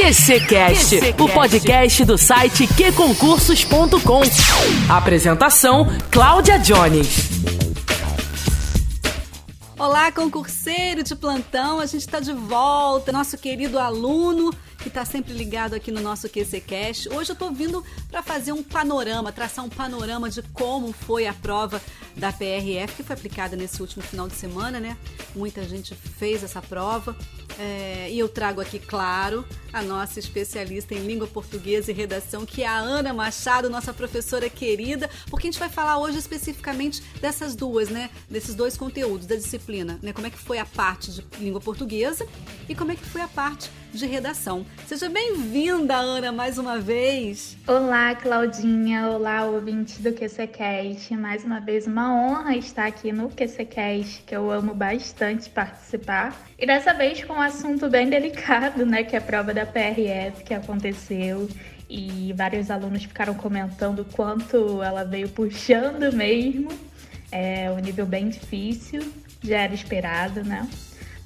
QCcast, o podcast do site qconcursos.com. Apresentação: Cláudia Jones. Olá, concurseiro de plantão, a gente está de volta, nosso querido aluno que está sempre ligado aqui no nosso QCCast. Hoje eu estou vindo para fazer um panorama, traçar um panorama de como foi a prova da PRF, que foi aplicada nesse último final de semana, né? Muita gente fez essa prova. É, e eu trago aqui, claro, a nossa especialista em língua portuguesa e redação, que é a Ana Machado, nossa professora querida, porque a gente vai falar hoje especificamente dessas duas, né? Desses dois conteúdos da disciplina, né? Como é que foi a parte de língua portuguesa e como é que foi a parte de redação. Seja bem-vinda, Ana, mais uma vez. Olá, Claudinha. Olá, ouvinte do QCCast. Mais uma vez, uma honra estar aqui no QCCast, que eu amo bastante participar. E dessa vez com um assunto bem delicado, né, que é a prova da PRF que aconteceu. E vários alunos ficaram comentando quanto ela veio puxando mesmo. É um nível bem difícil, já era esperado, né?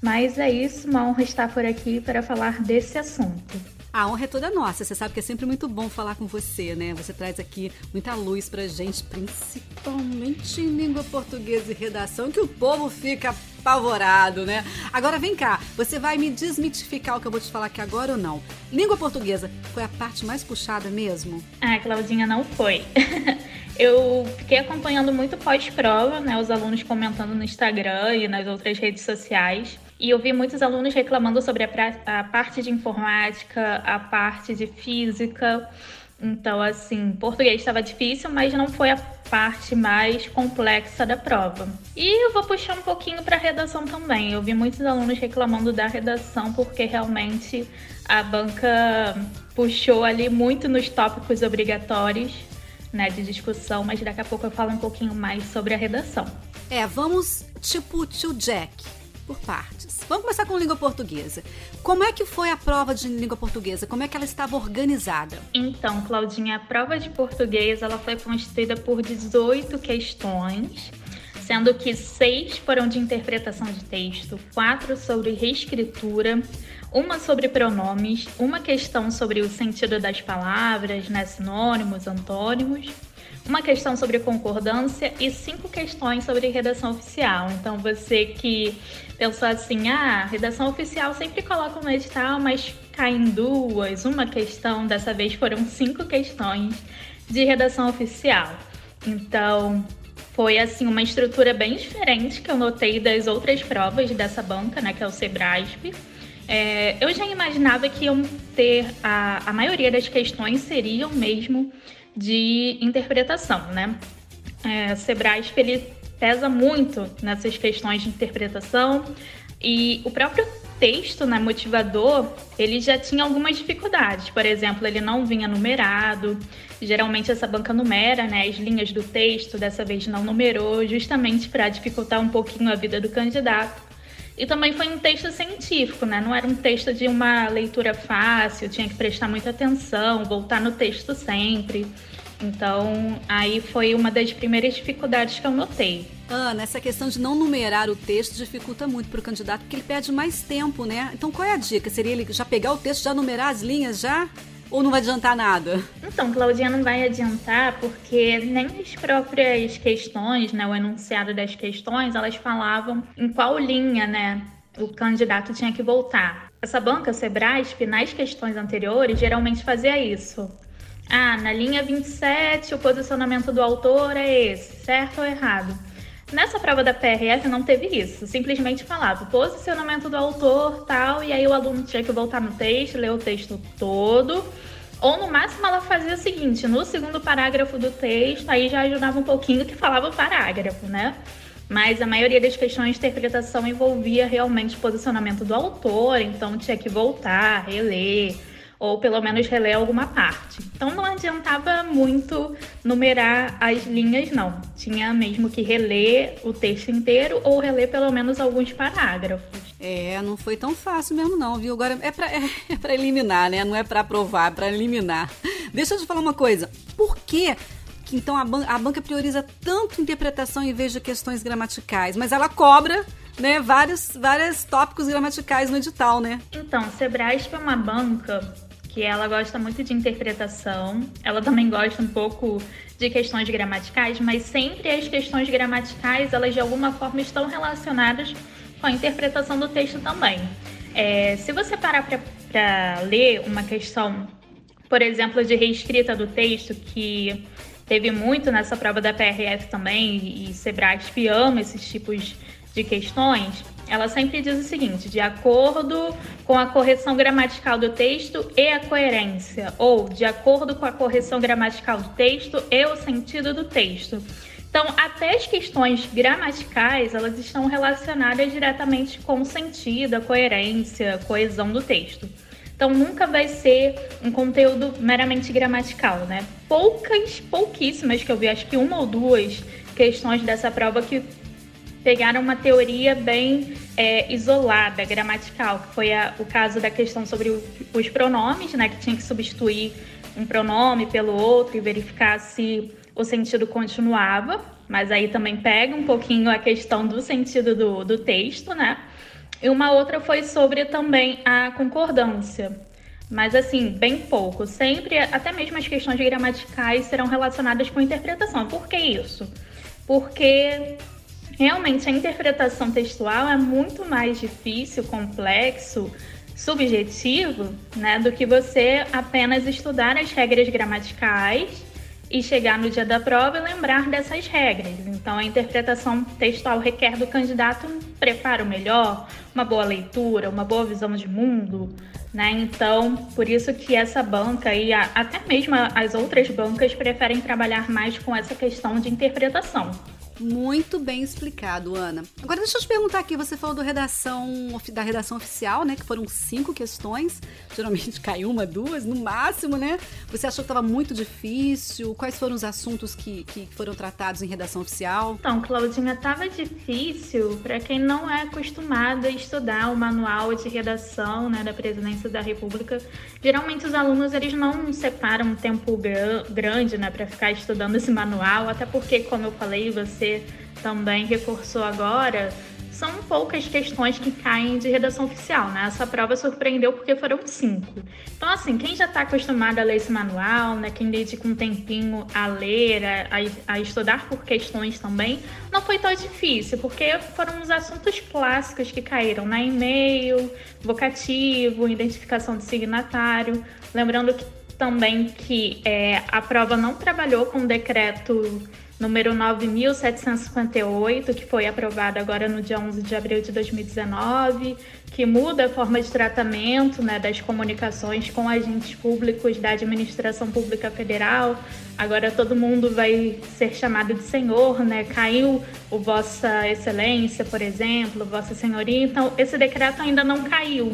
Mas é isso, uma honra estar por aqui para falar desse assunto. A honra é toda nossa. Você sabe que é sempre muito bom falar com você, né? Você traz aqui muita luz pra gente, principalmente em língua portuguesa e redação, que o povo fica apavorado, né? Agora vem cá, você vai me desmitificar o que eu vou te falar aqui agora ou não? Língua portuguesa foi a parte mais puxada mesmo? Ah, Claudinha, não foi. eu fiquei acompanhando muito pós-prova, né? Os alunos comentando no Instagram e nas outras redes sociais. E eu vi muitos alunos reclamando sobre a, a parte de informática, a parte de física. Então, assim, português estava difícil, mas não foi a parte mais complexa da prova. E eu vou puxar um pouquinho para a redação também. Eu vi muitos alunos reclamando da redação porque realmente a banca puxou ali muito nos tópicos obrigatórios né, de discussão, mas daqui a pouco eu falo um pouquinho mais sobre a redação. É, vamos tipo tio Jack por partes. Vamos começar com língua portuguesa. Como é que foi a prova de língua portuguesa? Como é que ela estava organizada? Então, Claudinha, a prova de português ela foi constituída por 18 questões, sendo que seis foram de interpretação de texto, quatro sobre reescritura, uma sobre pronomes, uma questão sobre o sentido das palavras, né, sinônimos, antônimos uma questão sobre concordância e cinco questões sobre redação oficial. Então, você que pensou assim, ah, redação oficial sempre coloca no edital, mas cai em duas, uma questão, dessa vez foram cinco questões de redação oficial. Então, foi assim uma estrutura bem diferente que eu notei das outras provas dessa banca, né, que é o Sebrasp. É, eu já imaginava que iam ter a, a maioria das questões seriam mesmo de interpretação, né? É, Sebrasp ele pesa muito nessas questões de interpretação e o próprio texto, né, motivador, ele já tinha algumas dificuldades. Por exemplo, ele não vinha numerado. Geralmente essa banca numera, né, as linhas do texto. Dessa vez não numerou, justamente para dificultar um pouquinho a vida do candidato. E também foi um texto científico, né? Não era um texto de uma leitura fácil, tinha que prestar muita atenção, voltar no texto sempre. Então, aí foi uma das primeiras dificuldades que eu notei. Ana, essa questão de não numerar o texto dificulta muito para o candidato, porque ele perde mais tempo, né? Então, qual é a dica? Seria ele já pegar o texto, já numerar as linhas já? Ou não vai adiantar nada? Então, Claudinha, não vai adiantar porque nem as próprias questões, né, o enunciado das questões, elas falavam em qual linha, né, o candidato tinha que voltar. Essa banca Sebrasp, nas questões anteriores, geralmente fazia isso. Ah, na linha 27, o posicionamento do autor é esse, certo ou errado? Nessa prova da PRF não teve isso, simplesmente falava posicionamento do autor, tal, e aí o aluno tinha que voltar no texto, ler o texto todo, ou no máximo ela fazia o seguinte, no segundo parágrafo do texto, aí já ajudava um pouquinho que falava o parágrafo, né? Mas a maioria das questões de interpretação envolvia realmente o posicionamento do autor, então tinha que voltar, reler, ou pelo menos reler alguma parte. Então não adiantava muito numerar as linhas, não. Tinha mesmo que reler o texto inteiro ou reler pelo menos alguns parágrafos. É, não foi tão fácil mesmo não, viu? Agora é para é, pra eliminar, né? Não é para aprovar, é para eliminar. Deixa eu te falar uma coisa. Por que que então a, ban a banca prioriza tanto interpretação em vez de questões gramaticais, mas ela cobra né, vários, vários tópicos gramaticais no edital, né? Então, Sebrasp é uma banca que ela gosta muito de interpretação, ela também gosta um pouco de questões gramaticais, mas sempre as questões gramaticais, elas de alguma forma estão relacionadas com a interpretação do texto também. É, se você parar para ler uma questão, por exemplo, de reescrita do texto, que teve muito nessa prova da PRF também, e Sebrasp ama esses tipos de questões, ela sempre diz o seguinte: de acordo com a correção gramatical do texto e a coerência, ou de acordo com a correção gramatical do texto e o sentido do texto. Então, até as questões gramaticais, elas estão relacionadas diretamente com o sentido, a coerência, a coesão do texto. Então, nunca vai ser um conteúdo meramente gramatical, né? Poucas, pouquíssimas que eu vi, acho que uma ou duas questões dessa prova que pegaram uma teoria bem é, isolada, gramatical, que foi a, o caso da questão sobre o, os pronomes, né, que tinha que substituir um pronome pelo outro e verificar se o sentido continuava, mas aí também pega um pouquinho a questão do sentido do, do texto, né? E uma outra foi sobre também a concordância. Mas assim, bem pouco. Sempre, até mesmo as questões gramaticais serão relacionadas com interpretação. Por que isso? Porque Realmente, a interpretação textual é muito mais difícil, complexo, subjetivo, né, do que você apenas estudar as regras gramaticais e chegar no dia da prova e lembrar dessas regras. Então, a interpretação textual requer do candidato um preparo melhor, uma boa leitura, uma boa visão de mundo, né? Então, por isso que essa banca e até mesmo as outras bancas preferem trabalhar mais com essa questão de interpretação. Muito bem explicado, Ana. Agora deixa eu te perguntar aqui, você falou redação, da redação oficial, né? Que foram cinco questões. Geralmente cai uma, duas, no máximo, né? Você achou que estava muito difícil? Quais foram os assuntos que, que foram tratados em redação oficial? Então, Claudinha, estava difícil para quem não é acostumado a estudar o manual de redação né, da Presidência da República. Geralmente os alunos eles não separam um tempo grande né, para ficar estudando esse manual, até porque, como eu falei, você você também reforçou agora, são poucas questões que caem de redação oficial, né? Essa prova surpreendeu porque foram cinco. Então, assim, quem já está acostumado a ler esse manual, né? Quem dedica um tempinho a ler, a, a, estudar por questões também, não foi tão difícil, porque foram os assuntos clássicos que caíram, né? E-mail, vocativo, identificação de signatário. Lembrando que, também que é, a prova não trabalhou com decreto número 9.758, que foi aprovado agora no dia 11 de abril de 2019, que muda a forma de tratamento né, das comunicações com agentes públicos da administração pública federal. Agora todo mundo vai ser chamado de senhor, né? Caiu o Vossa Excelência, por exemplo, Vossa Senhoria. Então, esse decreto ainda não caiu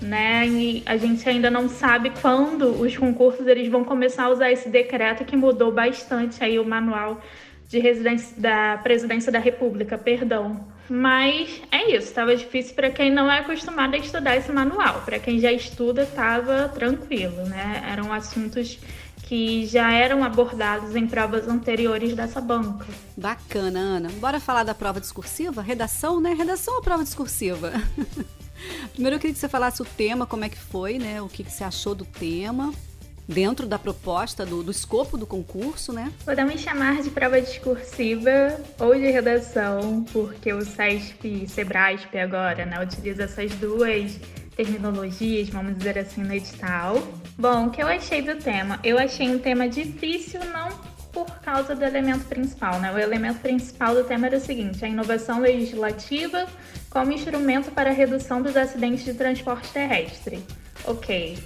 né? E a gente ainda não sabe quando os concursos eles vão começar a usar esse decreto que mudou bastante aí o manual de residência da Presidência da República, perdão. Mas é isso, estava difícil para quem não é acostumado a estudar esse manual. Para quem já estuda, estava tranquilo, né? Eram assuntos que já eram abordados em provas anteriores dessa banca. Bacana, Ana. Bora falar da prova discursiva? Redação, né? Redação ou prova discursiva? Primeiro eu queria que você falasse o tema, como é que foi, né? O que, que você achou do tema dentro da proposta, do, do escopo do concurso, né? Podemos chamar de prova discursiva ou de redação, porque o SESP e Sebrasp agora, né, utiliza essas duas terminologias, vamos dizer assim, no edital. Bom, o que eu achei do tema? Eu achei um tema difícil, não por causa do elemento principal, né? O elemento principal do tema era o seguinte: a inovação legislativa como instrumento para redução dos acidentes de transporte terrestre. Ok.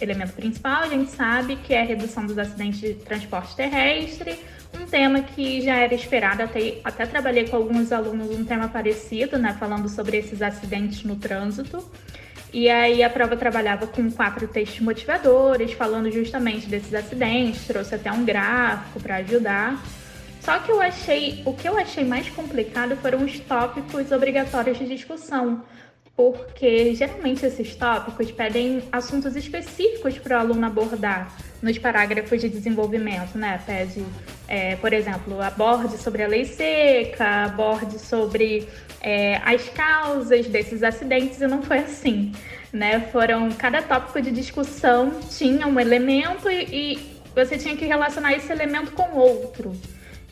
Elemento principal, a gente sabe que é a redução dos acidentes de transporte terrestre, um tema que já era esperado, até, até trabalhei com alguns alunos um tema parecido, né, falando sobre esses acidentes no trânsito. E aí a prova trabalhava com quatro textos motivadores, falando justamente desses acidentes, trouxe até um gráfico para ajudar. Só que eu achei, o que eu achei mais complicado foram os tópicos obrigatórios de discussão, porque geralmente esses tópicos pedem assuntos específicos para o aluno abordar nos parágrafos de desenvolvimento, né? Pede, é, por exemplo, aborde sobre a lei seca, aborde sobre é, as causas desses acidentes, e não foi assim. Né? Foram cada tópico de discussão tinha um elemento e, e você tinha que relacionar esse elemento com outro.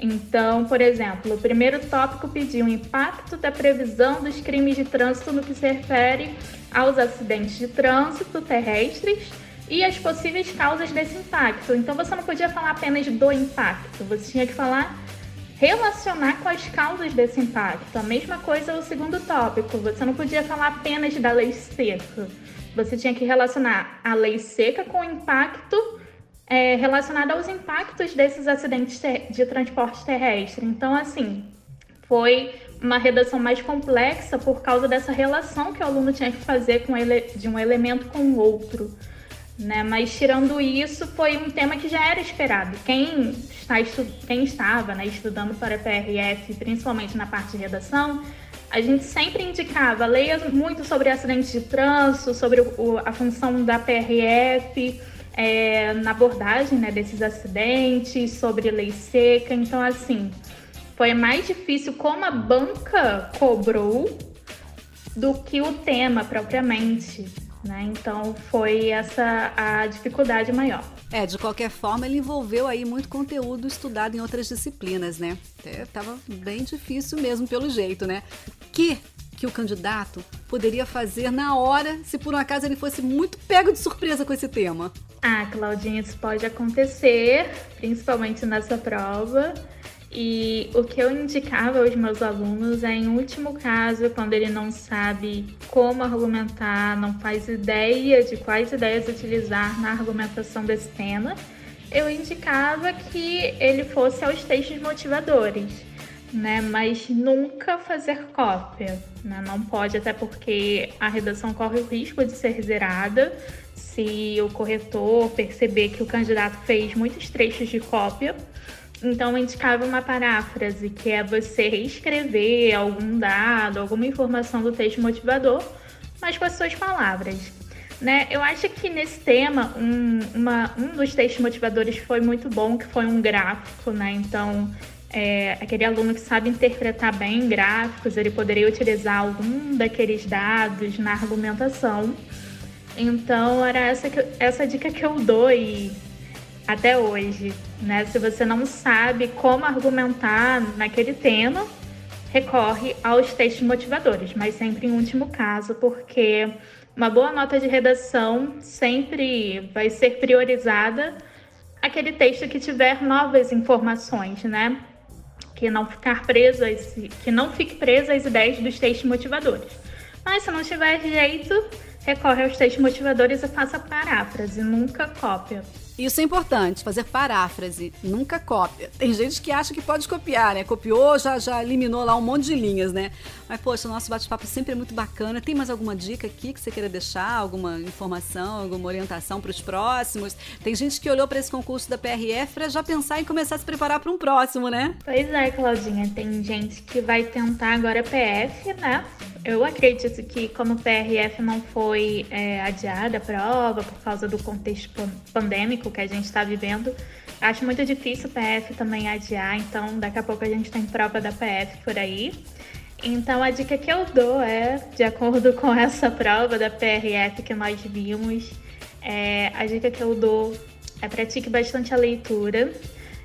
Então, por exemplo, o primeiro tópico pediu o impacto da previsão dos crimes de trânsito no que se refere aos acidentes de trânsito terrestres e as possíveis causas desse impacto. Então, você não podia falar apenas do impacto, você tinha que falar relacionar com as causas desse impacto. A mesma coisa o segundo tópico, você não podia falar apenas da lei seca. Você tinha que relacionar a lei seca com o impacto é, relacionada aos impactos desses acidentes de transporte terrestre. Então, assim, foi uma redação mais complexa por causa dessa relação que o aluno tinha que fazer com ele, de um elemento com o outro. Né? Mas tirando isso, foi um tema que já era esperado. Quem, está estu... Quem estava né, estudando para PRF, principalmente na parte de redação, a gente sempre indicava, leia muito sobre acidentes de trânsito, sobre o, a função da PRF, é, na abordagem né, desses acidentes, sobre lei seca. Então, assim, foi mais difícil como a banca cobrou do que o tema propriamente. Né? Então foi essa a dificuldade maior. É, de qualquer forma, ele envolveu aí muito conteúdo estudado em outras disciplinas, né? É, tava bem difícil mesmo, pelo jeito, né? Que que o candidato poderia fazer na hora se por um acaso ele fosse muito pego de surpresa com esse tema? Ah, Claudinha, isso pode acontecer, principalmente nessa prova. E o que eu indicava aos meus alunos é, em último caso, quando ele não sabe como argumentar, não faz ideia de quais ideias utilizar na argumentação desse tema, eu indicava que ele fosse aos textos motivadores, né? Mas nunca fazer cópia, né? Não pode, até porque a redação corre o risco de ser zerada se o corretor perceber que o candidato fez muitos trechos de cópia. Então, indicava uma paráfrase, que é você reescrever algum dado, alguma informação do texto motivador, mas com as suas palavras. Né? Eu acho que nesse tema, um, uma, um dos textos motivadores foi muito bom, que foi um gráfico, né? Então, é, aquele aluno que sabe interpretar bem gráficos, ele poderia utilizar algum daqueles dados na argumentação. Então, era essa, que, essa dica que eu dou e até hoje, né? Se você não sabe como argumentar naquele tema, recorre aos textos motivadores, mas sempre em último caso, porque uma boa nota de redação sempre vai ser priorizada aquele texto que tiver novas informações, né? Que não ficar preso, que não fique preso às ideias dos textos motivadores. Mas se não tiver jeito, recorre aos textos motivadores e faça paráfrase, nunca cópia. Isso é importante, fazer paráfrase, nunca cópia. Tem gente que acha que pode copiar, né? Copiou, já, já eliminou lá um monte de linhas, né? Mas, poxa, o nosso bate-papo sempre é muito bacana. Tem mais alguma dica aqui que você queira deixar? Alguma informação, alguma orientação para os próximos? Tem gente que olhou para esse concurso da PRF para já pensar em começar a se preparar para um próximo, né? Pois é, Claudinha. Tem gente que vai tentar agora PF, né? Eu acredito que, como o PRF não foi é, adiada a prova por causa do contexto pandêmico que a gente está vivendo, acho muito difícil o PF também adiar, então daqui a pouco a gente tem prova da PF por aí. Então a dica que eu dou é, de acordo com essa prova da PRF que nós vimos, é, a dica que eu dou é pratique bastante a leitura,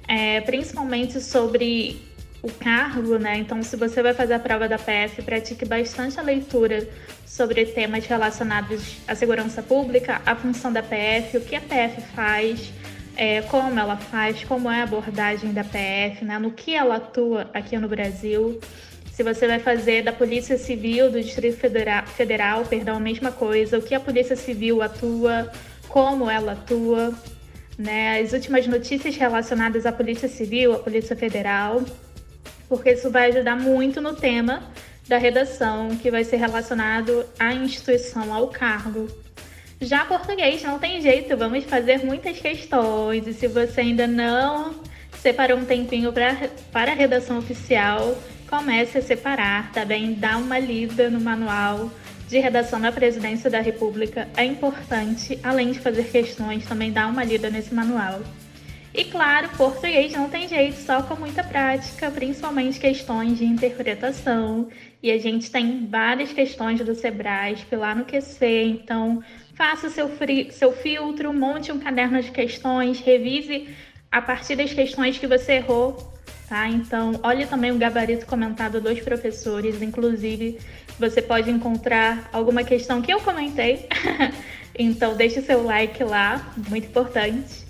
é, principalmente sobre o cargo, né? Então, se você vai fazer a prova da PF, pratique bastante a leitura sobre temas relacionados à segurança pública, a função da PF, o que a PF faz, é, como ela faz, como é a abordagem da PF, né? no que ela atua aqui no Brasil. Se você vai fazer da Polícia Civil do Distrito Federal, Federal perdão, a mesma coisa, o que a Polícia Civil atua, como ela atua, né? As últimas notícias relacionadas à Polícia Civil, à Polícia Federal, porque isso vai ajudar muito no tema da redação, que vai ser relacionado à instituição, ao cargo. Já português não tem jeito, vamos fazer muitas questões, e se você ainda não separou um tempinho pra, para a redação oficial, comece a separar, tá bem? Dá uma lida no manual, de redação na Presidência da República é importante, além de fazer questões, também dar uma lida nesse manual. E claro, português não tem jeito, só com muita prática, principalmente questões de interpretação. E a gente tem várias questões do Sebrasp lá no QC, então faça seu, seu filtro, monte um caderno de questões, revise a partir das questões que você errou, tá? Então, olhe também o gabarito comentado dos professores, inclusive você pode encontrar alguma questão que eu comentei. então, deixe seu like lá, muito importante.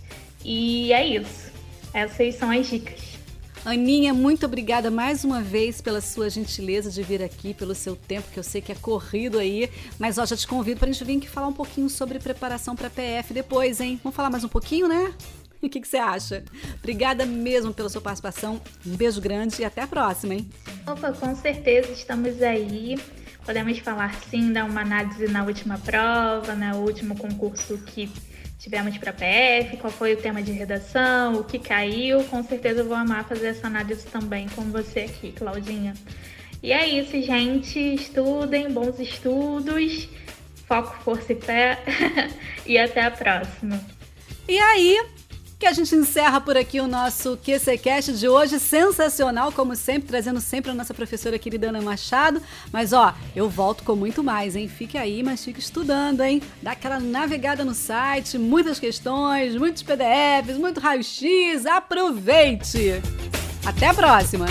E é isso. Essas são as dicas. Aninha, muito obrigada mais uma vez pela sua gentileza de vir aqui, pelo seu tempo, que eu sei que é corrido aí. Mas ó, já te convido para a gente vir aqui falar um pouquinho sobre preparação para PF depois, hein? Vamos falar mais um pouquinho, né? O que, que, você acha? Obrigada mesmo pela sua participação. Um beijo grande e até a próxima, hein? Opa, com certeza estamos aí. Podemos falar sim, dar uma análise na última prova, no último concurso que tivemos para PF, qual foi o tema de redação, o que caiu. Com certeza eu vou amar fazer essa análise também com você aqui, Claudinha. E é isso, gente. Estudem, bons estudos, foco, força e fé. e até a próxima. E aí, que a gente encerra por aqui o nosso QCCast de hoje, sensacional, como sempre, trazendo sempre a nossa professora querida Ana Machado. Mas ó, eu volto com muito mais, hein? Fique aí, mas fique estudando, hein? Dá aquela navegada no site, muitas questões, muitos PDFs, muito raio-x. Aproveite! Até a próxima!